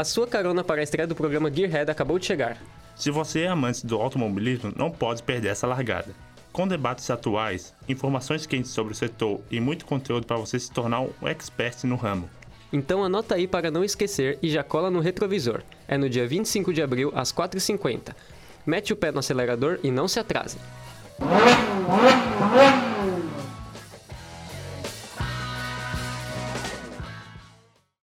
A sua carona para a estreia do programa Gearhead acabou de chegar. Se você é amante do automobilismo, não pode perder essa largada. Com debates atuais, informações quentes sobre o setor e muito conteúdo para você se tornar um expert no ramo. Então anota aí para não esquecer e já cola no retrovisor. É no dia 25 de abril, às 4h50. Mete o pé no acelerador e não se atrase.